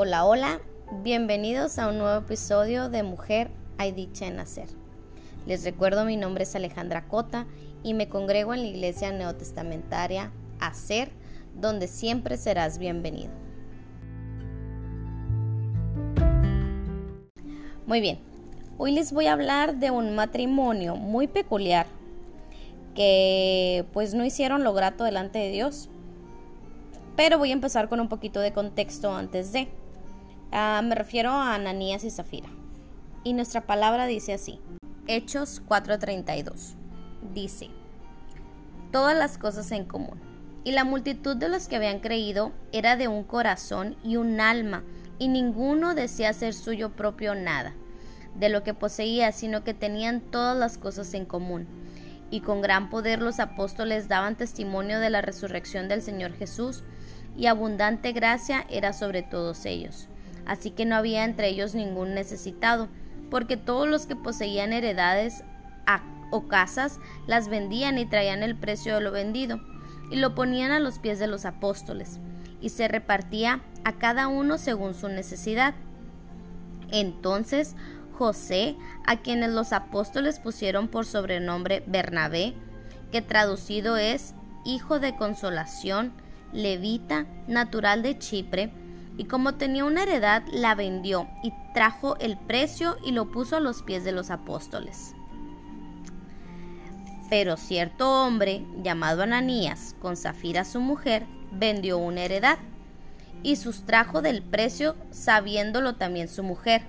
Hola, hola, bienvenidos a un nuevo episodio de Mujer hay dicha en nacer. Les recuerdo mi nombre es Alejandra Cota y me congrego en la iglesia neotestamentaria Hacer, donde siempre serás bienvenido. Muy bien, hoy les voy a hablar de un matrimonio muy peculiar que pues no hicieron lo grato delante de Dios. Pero voy a empezar con un poquito de contexto antes de. Ah, me refiero a Ananías y Zafira. Y nuestra palabra dice así. Hechos 4:32. Dice, todas las cosas en común. Y la multitud de los que habían creído era de un corazón y un alma, y ninguno decía ser suyo propio nada de lo que poseía, sino que tenían todas las cosas en común y con gran poder los apóstoles daban testimonio de la resurrección del Señor Jesús, y abundante gracia era sobre todos ellos. Así que no había entre ellos ningún necesitado, porque todos los que poseían heredades o casas las vendían y traían el precio de lo vendido, y lo ponían a los pies de los apóstoles, y se repartía a cada uno según su necesidad. Entonces José, a quienes los apóstoles pusieron por sobrenombre Bernabé, que traducido es Hijo de Consolación, levita, natural de Chipre, y como tenía una heredad, la vendió y trajo el precio y lo puso a los pies de los apóstoles. Pero cierto hombre, llamado Ananías, con Zafira su mujer, vendió una heredad y sustrajo del precio, sabiéndolo también su mujer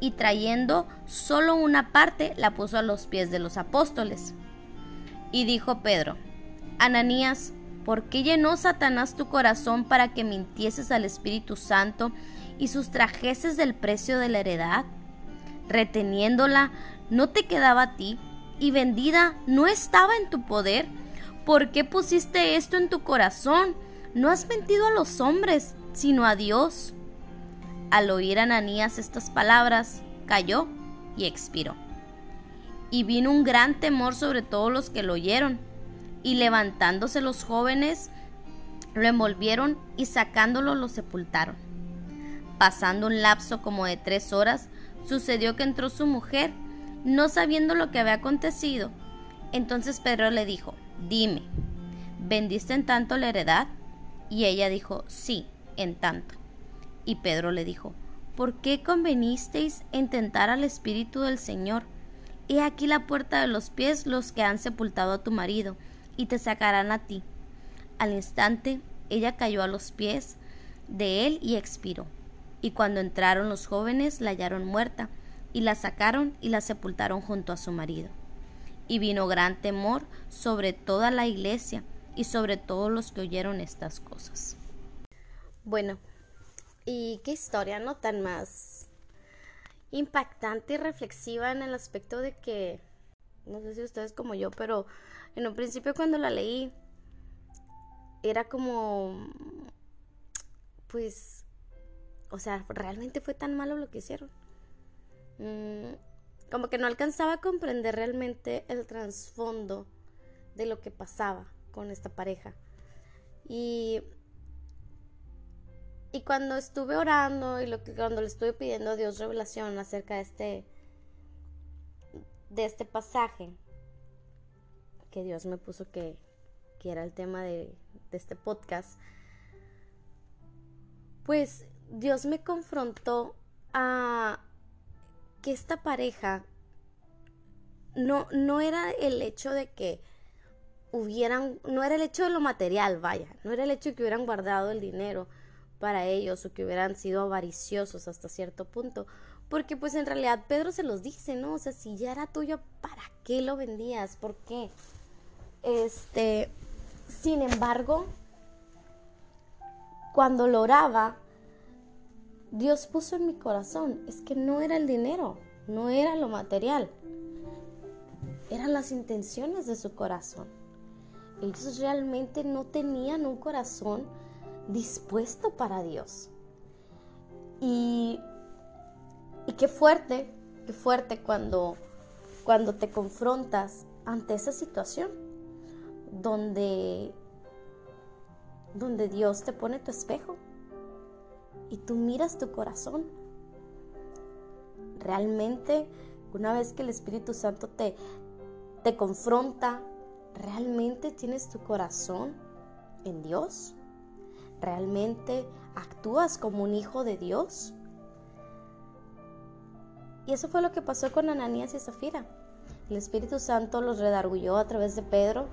y trayendo solo una parte la puso a los pies de los apóstoles. Y dijo Pedro, Ananías, ¿por qué llenó Satanás tu corazón para que mintieses al Espíritu Santo y sustrajeses del precio de la heredad? Reteniéndola, ¿no te quedaba a ti? Y vendida, ¿no estaba en tu poder? ¿Por qué pusiste esto en tu corazón? No has mentido a los hombres, sino a Dios. Al oír Ananías estas palabras, cayó y expiró. Y vino un gran temor sobre todos los que lo oyeron, y levantándose los jóvenes, lo envolvieron y sacándolo lo sepultaron. Pasando un lapso como de tres horas, sucedió que entró su mujer, no sabiendo lo que había acontecido. Entonces Pedro le dijo, dime, ¿vendiste en tanto la heredad? Y ella dijo, sí, en tanto. Y Pedro le dijo, ¿por qué convenisteis en tentar al Espíritu del Señor? He aquí la puerta de los pies los que han sepultado a tu marido, y te sacarán a ti. Al instante ella cayó a los pies de él y expiró. Y cuando entraron los jóvenes la hallaron muerta, y la sacaron y la sepultaron junto a su marido. Y vino gran temor sobre toda la iglesia y sobre todos los que oyeron estas cosas. Bueno, y qué historia, ¿no? Tan más impactante y reflexiva en el aspecto de que, no sé si ustedes como yo, pero en un principio cuando la leí, era como, pues, o sea, realmente fue tan malo lo que hicieron. Mm, como que no alcanzaba a comprender realmente el trasfondo de lo que pasaba con esta pareja. Y y cuando estuve orando y lo que, cuando le estuve pidiendo a Dios revelación acerca de este, de este pasaje, que Dios me puso que, que era el tema de, este podcast, pues Dios me confrontó a que esta pareja no, no era el hecho de que hubieran, no era el hecho de lo material, vaya, no era el hecho de que hubieran guardado el dinero, para ellos o que hubieran sido avariciosos hasta cierto punto. Porque pues en realidad Pedro se los dice, ¿no? O sea, si ya era tuyo, ¿para qué lo vendías? ¿Por qué? Este, sin embargo, cuando lo oraba, Dios puso en mi corazón, es que no era el dinero, no era lo material, eran las intenciones de su corazón. Ellos realmente no tenían un corazón dispuesto para Dios. Y, y qué fuerte, qué fuerte cuando, cuando te confrontas ante esa situación donde, donde Dios te pone tu espejo y tú miras tu corazón. Realmente, una vez que el Espíritu Santo te, te confronta, ¿realmente tienes tu corazón en Dios? ¿Realmente actúas como un hijo de Dios? Y eso fue lo que pasó con Ananías y Zafira. El Espíritu Santo los redargulló a través de Pedro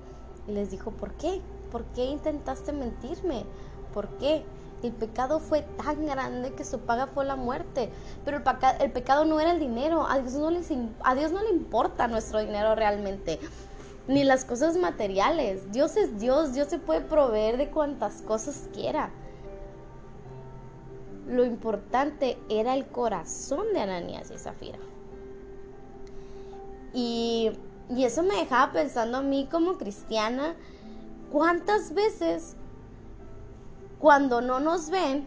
y les dijo, ¿por qué? ¿Por qué intentaste mentirme? ¿Por qué? El pecado fue tan grande que su paga fue la muerte. Pero el, pecado no era el dinero. A Dios, no a Dios no le importa nuestro dinero realmente. Ni las cosas materiales. Dios es Dios. Dios se puede proveer de cuantas cosas quiera. Lo importante era el corazón de Ananías y Zafira. Y, y eso me dejaba pensando a mí como cristiana, ¿cuántas veces cuando no nos ven,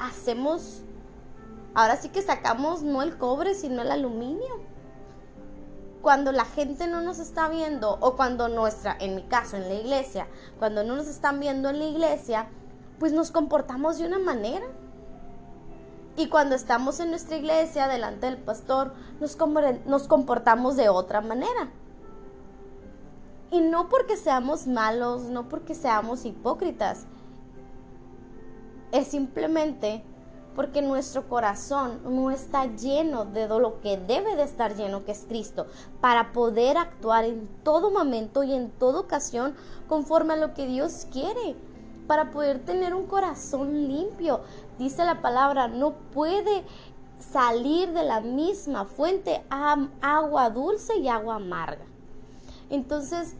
hacemos, ahora sí que sacamos no el cobre, sino el aluminio. Cuando la gente no nos está viendo, o cuando nuestra, en mi caso, en la iglesia, cuando no nos están viendo en la iglesia, pues nos comportamos de una manera. Y cuando estamos en nuestra iglesia, delante del pastor, nos, nos comportamos de otra manera. Y no porque seamos malos, no porque seamos hipócritas, es simplemente porque nuestro corazón no está lleno de lo que debe de estar lleno, que es Cristo, para poder actuar en todo momento y en toda ocasión conforme a lo que Dios quiere, para poder tener un corazón limpio. Dice la palabra, no puede salir de la misma fuente agua dulce y agua amarga. Entonces,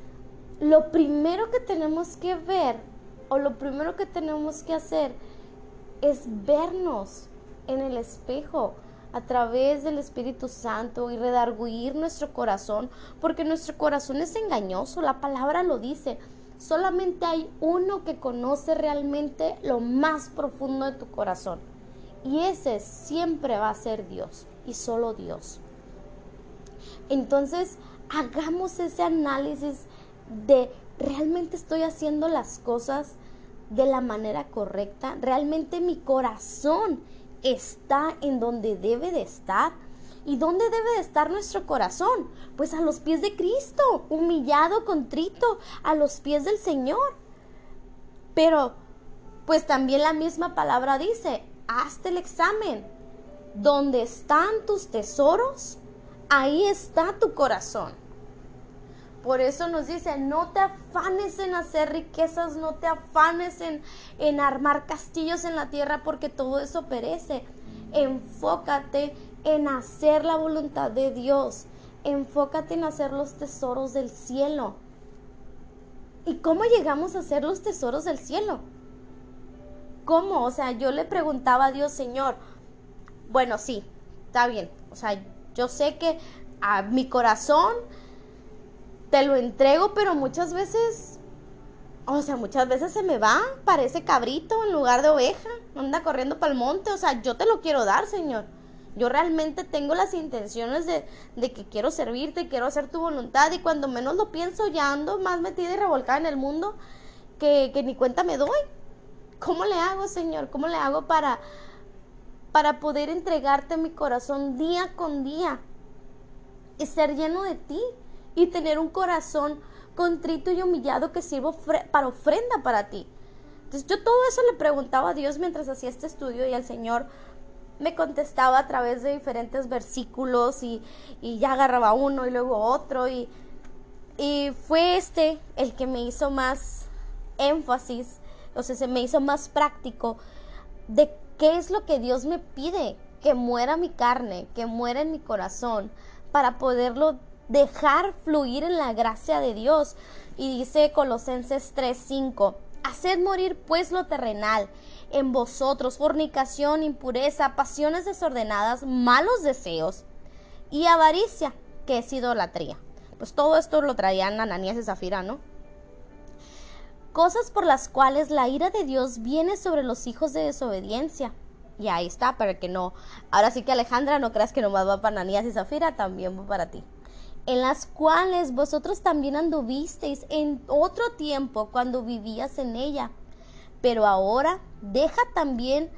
lo primero que tenemos que ver o lo primero que tenemos que hacer es vernos en el espejo a través del Espíritu Santo y redarguir nuestro corazón, porque nuestro corazón es engañoso, la palabra lo dice. Solamente hay uno que conoce realmente lo más profundo de tu corazón. Y ese siempre va a ser Dios y solo Dios. Entonces, hagamos ese análisis de realmente estoy haciendo las cosas de la manera correcta? ¿Realmente mi corazón está en donde debe de estar? ¿Y dónde debe de estar nuestro corazón? Pues a los pies de Cristo, humillado, contrito, a los pies del Señor. Pero, pues también la misma palabra dice, hazte el examen. Donde están tus tesoros, ahí está tu corazón. Por eso nos dice, no te afanes en hacer riquezas, no te afanes en, en armar castillos en la tierra porque todo eso perece. Enfócate en hacer la voluntad de Dios. Enfócate en hacer los tesoros del cielo. ¿Y cómo llegamos a hacer los tesoros del cielo? ¿Cómo? O sea, yo le preguntaba a Dios, Señor, bueno, sí, está bien. O sea, yo sé que a mi corazón te lo entrego, pero muchas veces, o sea, muchas veces se me va, parece cabrito en lugar de oveja, anda corriendo para el monte, o sea, yo te lo quiero dar, Señor. Yo realmente tengo las intenciones de, de, que quiero servirte, quiero hacer tu voluntad y cuando menos lo pienso ya ando más metida y revolcada en el mundo que, que ni cuenta me doy. ¿Cómo le hago, Señor? ¿Cómo le hago para, para poder entregarte mi corazón día con día y ser lleno de ti? y tener un corazón contrito y humillado que sirva para ofrenda para ti. Entonces yo todo eso le preguntaba a Dios mientras hacía este estudio y el Señor me contestaba a través de diferentes versículos y, ya agarraba uno y luego otro y, y fue este el que me hizo más énfasis, o sea, se me hizo más práctico de qué es lo que Dios me pide, que muera mi carne, que muera en mi corazón, para poderlo dejar fluir en la gracia de Dios. Y dice Colosenses 3:5, haced morir pues lo terrenal en vosotros, fornicación, impureza, pasiones desordenadas, malos deseos y avaricia, que es idolatría. Pues todo esto lo traían Ananías y Zafira, ¿no? Cosas por las cuales la ira de Dios viene sobre los hijos de desobediencia. Y ahí está, para que no. Ahora sí que Alejandra, no creas que nomás va para Ananías y Zafira, también va para ti en las cuales vosotros también anduvisteis en otro tiempo cuando vivías en ella. Pero ahora deja también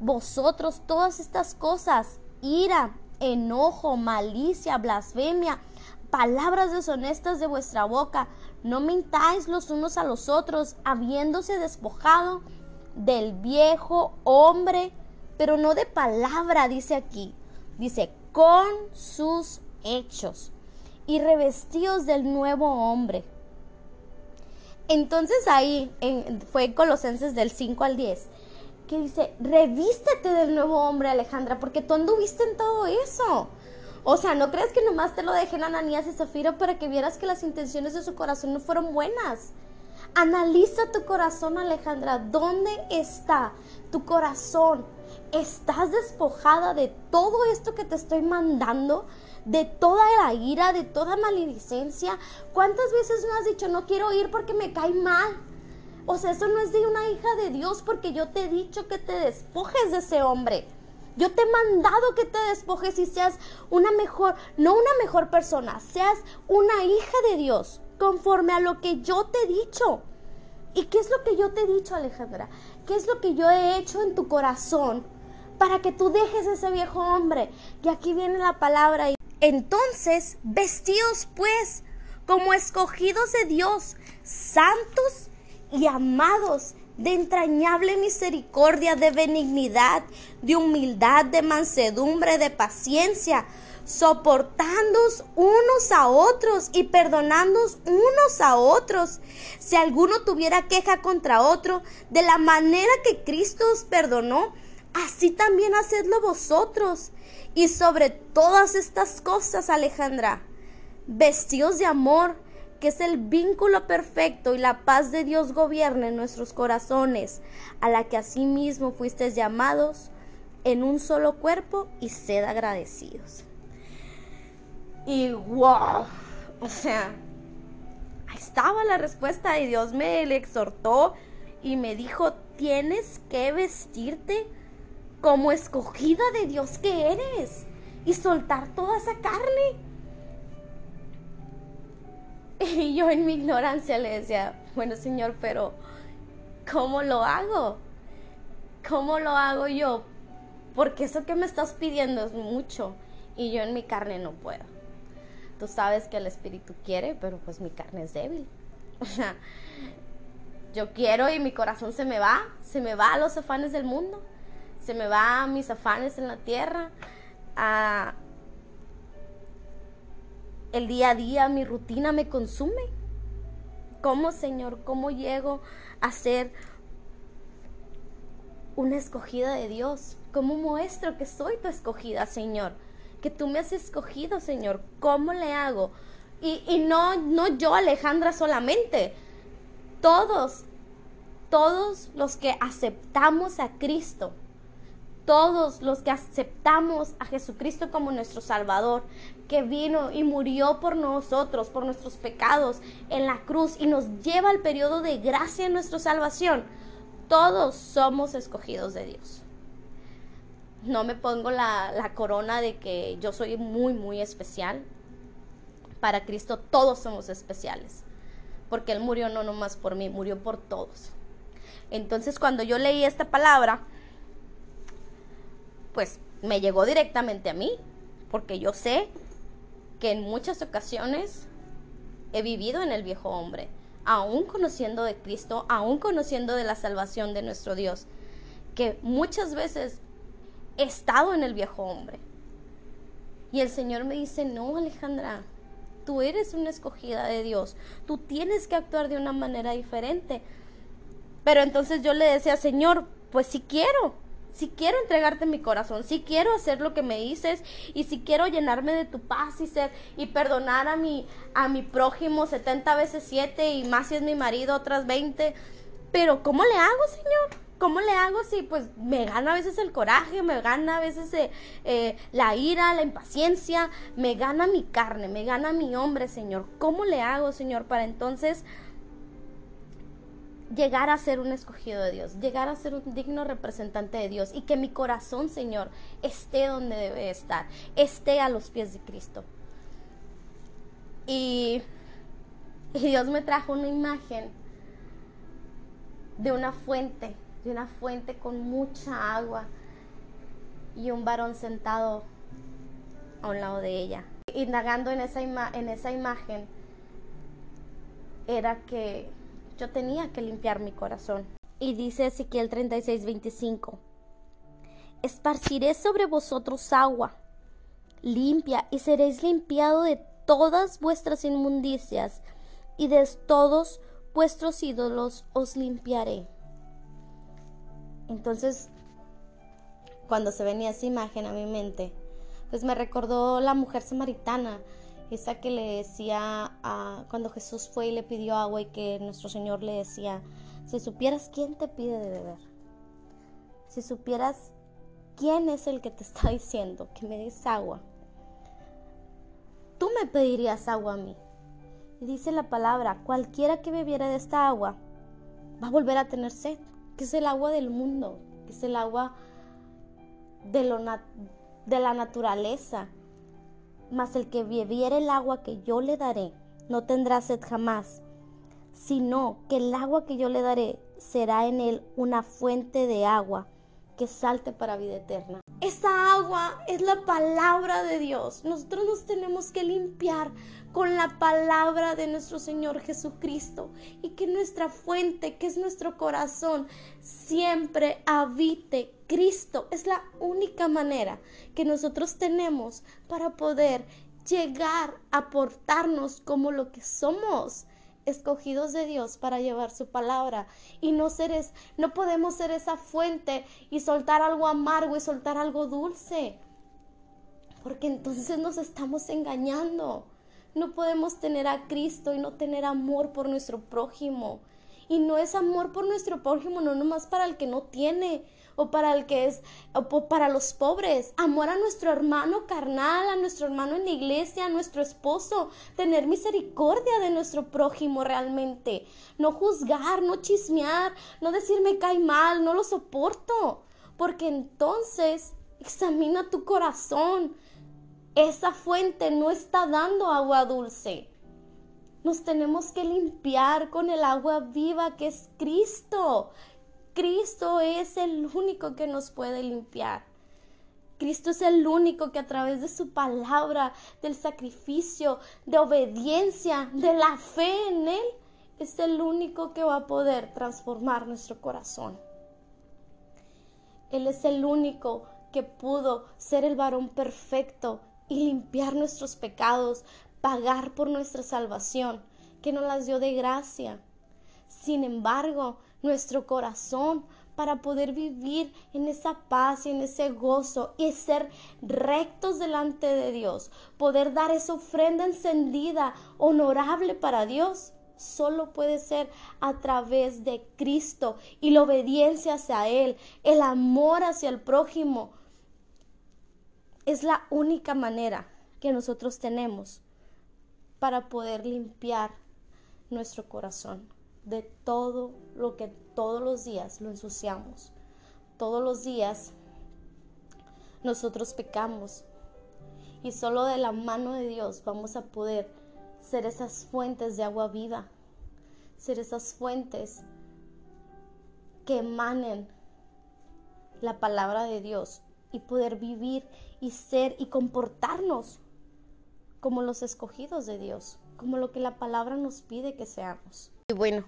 vosotros todas estas cosas, ira, enojo, malicia, blasfemia, palabras deshonestas de vuestra boca. No mintáis los unos a los otros, habiéndose despojado del viejo hombre, pero no de palabra, dice aquí. Dice, con sus hechos y revestidos del nuevo hombre. Entonces ahí fue Colosenses del 5 al 10 que dice, revístete del nuevo hombre, Alejandra, porque tú anduviste en todo eso. O sea, no creas que nomás te lo dejen Ananías y Zafira para que vieras que las intenciones de su corazón no fueron buenas. Analiza tu corazón, Alejandra. ¿Dónde está tu corazón? ¿Estás despojada de todo esto que te estoy mandando? ¿De toda la ira, de toda maledicencia? ¿Cuántas veces me has dicho, no quiero ir porque me cae mal? O sea, eso no es de una hija de Dios porque yo te he dicho que te despojes de ese hombre. Yo te he mandado que te despojes y seas una mejor, no una mejor persona, seas una hija de Dios, conforme a lo que yo te he dicho. ¿Y qué es lo que yo te he dicho, Alejandra? ¿Qué es lo que yo he hecho en tu corazón para que tú dejes ese viejo hombre? Y aquí viene la palabra. Entonces, vestidos pues como escogidos de Dios, santos y amados de entrañable misericordia, de benignidad, de humildad, de mansedumbre, de paciencia, soportándoos unos a otros y perdonándoos unos a otros. Si alguno tuviera queja contra otro, de la manera que Cristo os perdonó, así también hacedlo vosotros. Y sobre todas estas cosas, Alejandra, vestidos de amor, que es el vínculo perfecto y la paz de Dios gobierne en nuestros corazones, a la que asimismo fuisteis llamados en un solo cuerpo y sed agradecidos. Y wow, o sea, ahí estaba la respuesta y Dios me le exhortó y me dijo, tienes que vestirte como escogida de Dios que eres y soltar toda esa carne y yo en mi ignorancia le decía, bueno Señor, pero ¿cómo lo hago? ¿Cómo lo hago yo? Porque eso que me estás pidiendo es mucho y yo en mi carne no puedo. Tú sabes que el Espíritu quiere, pero pues mi carne es débil. O sea, yo quiero y mi corazón se me va, se me va a los afanes del mundo, se me va mis afanes en la tierra, a el día a día, mi rutina me consume. ¿Cómo, Señor? ¿Cómo llego a ser una escogida de Dios? ¿Cómo muestro que soy tu escogida, Señor? Que tú me has escogido, Señor. ¿Cómo le hago? Y, y no, no yo, Alejandra, solamente. Todos, todos los que aceptamos a Cristo, todos los que aceptamos a Jesucristo como nuestro Salvador, que vino y murió por nosotros, por nuestros pecados en la cruz y nos lleva al periodo de gracia en nuestra salvación, todos somos escogidos de Dios. No me pongo la, la corona de que yo soy muy, muy especial. Para Cristo todos somos especiales, porque Él murió no nomás por mí, murió por todos. Entonces cuando yo leí esta palabra, pues me llegó directamente a mí, porque yo sé que en muchas ocasiones he vivido en el viejo hombre, aún conociendo de Cristo, aún conociendo de la salvación de nuestro Dios, que muchas veces he estado en el viejo hombre. Y el Señor me dice, no, Alejandra, tú eres una escogida de Dios, tú tienes que actuar de una manera diferente. Pero entonces yo le decía, Señor, pues si quiero, si quiero entregarte mi corazón, si quiero hacer lo que me dices y si quiero llenarme de tu paz y ser y perdonar a mi a mi prójimo 70 veces 7 y más si es mi marido otras 20, pero ¿cómo le hago, Señor? ¿Cómo le hago si pues me gana a veces el coraje, me gana a veces eh, eh, la ira, la impaciencia, me gana mi carne, me gana mi hombre, Señor? ¿Cómo le hago, Señor, para entonces llegar a ser un escogido de Dios, llegar a ser un digno representante de Dios y que mi corazón, Señor, esté donde debe estar, esté a los pies de Cristo. Y, Dios me trajo una imagen de una fuente, de una fuente con mucha agua y un varón sentado a un lado de ella. Indagando en esa, en esa imagen, era que yo tenía que limpiar mi corazón. Y dice Ezequiel 36, 25, esparciré sobre vosotros agua limpia y seréis limpiado de todas vuestras inmundicias y de todos vuestros ídolos os limpiaré. Entonces, cuando se venía esa imagen a mi mente, pues me recordó la mujer samaritana, esa que le decía cuando Jesús fue y le pidió agua y que nuestro Señor le decía, si supieras quién te pide de beber, si supieras quién es el que te está diciendo que me des agua, tú me pedirías agua a mí. Y dice la palabra, cualquiera que bebiera de esta agua va a volver a tener sed, que es el agua del mundo, que es el agua de, lo de la naturaleza. Mas el que bebiera el agua que yo le daré, no tendrá sed jamás, sino que el agua que yo le daré será en él una fuente de agua que salte para vida eterna. Esa agua es la palabra de Dios. Nosotros nos tenemos que limpiar con la palabra de nuestro Señor Jesucristo y que nuestra fuente, que es nuestro corazón, siempre habite Cristo. Es la única manera que nosotros tenemos para poder llegar a portarnos como lo que somos escogidos de Dios para llevar su palabra y no ser no podemos ser esa fuente y soltar algo amargo y soltar algo dulce. Porque entonces nos estamos engañando. No podemos tener a Cristo y no tener amor por nuestro prójimo. Y no es amor por nuestro prójimo, no nomás para el que no tiene, o para el que es, o para los pobres. Amor a nuestro hermano carnal, a nuestro hermano en la iglesia, a nuestro esposo. Tener misericordia de nuestro prójimo realmente. No juzgar, no chismear, no decir me cae mal, no lo soporto. Porque entonces examina tu corazón. Esa fuente no está dando agua dulce. Nos tenemos que limpiar con el agua viva que es Cristo. Cristo es el único que nos puede limpiar. Cristo es el único que a través de su palabra, del sacrificio, de obediencia, de la fe en Él, es el único que va a poder transformar nuestro corazón. Él es el único que pudo ser el varón perfecto y limpiar nuestros pecados, pagar por nuestra salvación, que nos las dio de gracia. Sin embargo, nuestro corazón para poder vivir en esa paz y en ese gozo y ser rectos delante de Dios, poder dar esa ofrenda encendida, honorable para Dios, solo puede ser a través de Cristo y la obediencia hacia Él, el amor hacia el prójimo. Es la única manera que nosotros tenemos para poder limpiar nuestro corazón de todo lo que todos los días lo ensuciamos. Todos los días nosotros pecamos y solo de la mano de Dios vamos a poder ser esas fuentes de agua viva, ser esas fuentes que emanen la palabra de Dios y poder vivir y ser y comportarnos como los escogidos de Dios, como lo que la palabra nos pide que seamos. Y bueno,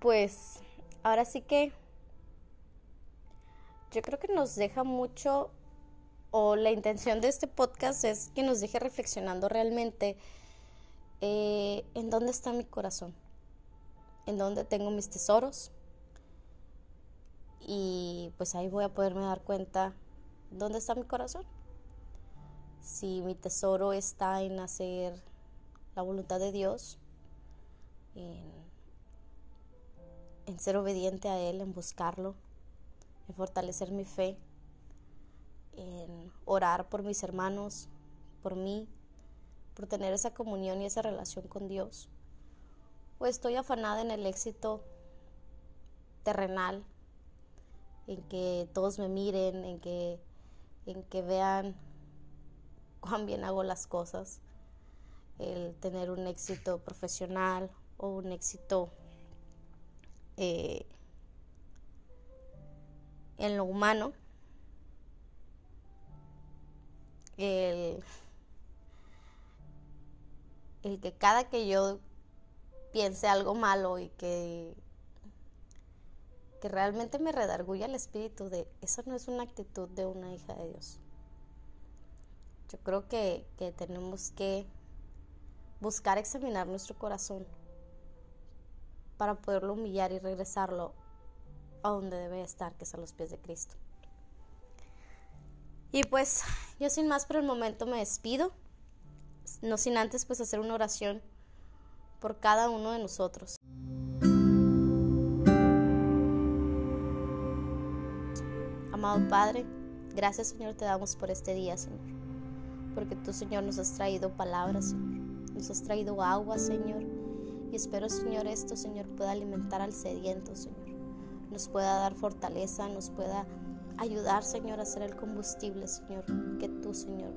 pues ahora sí que yo creo que nos deja mucho, o la intención de este podcast es que nos deje reflexionando realmente eh, en dónde está mi corazón, en dónde tengo mis tesoros. Y pues ahí voy a poderme dar cuenta dónde está mi corazón. Si mi tesoro está en hacer la voluntad de Dios, en ser obediente a Él, en buscarlo, en fortalecer mi fe, en orar por mis hermanos, por mí, por tener esa comunión y esa relación con Dios. O estoy afanada en el éxito terrenal, en que todos me miren, en que, en que vean cuán bien hago las cosas, el tener un éxito profesional o un éxito eh, en lo humano, el, el que cada que yo piense algo malo y que, que realmente me redarguya el espíritu de eso no es una actitud de una hija de Dios. Yo creo que, que tenemos que buscar examinar nuestro corazón para poderlo humillar y regresarlo a donde debe estar, que es a los pies de Cristo. Y pues yo sin más por el momento me despido, no sin antes pues hacer una oración por cada uno de nosotros. Amado Padre, gracias Señor te damos por este día, Señor, porque tú Señor nos has traído palabras, Señor, nos has traído agua, Señor, y espero Señor esto, Señor, pueda alimentar al sediento, Señor, nos pueda dar fortaleza, nos pueda ayudar, Señor, a ser el combustible, Señor, que tú, Señor,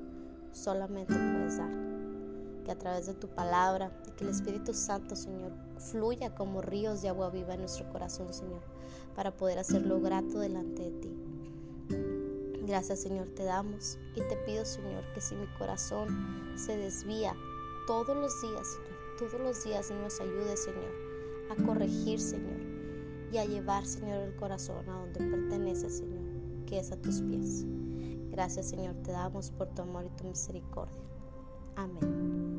solamente puedes dar. Que a través de tu palabra y que el Espíritu Santo, Señor, fluya como ríos de agua viva en nuestro corazón, Señor, para poder hacerlo grato delante de ti. Gracias, Señor, te damos y te pido, Señor, que si mi corazón se desvía todos los días, Señor, todos los días nos ayude, Señor, a corregir, Señor, y a llevar, Señor, el corazón a donde pertenece, Señor que es a tus pies. Gracias Señor, te damos por tu amor y tu misericordia. Amén.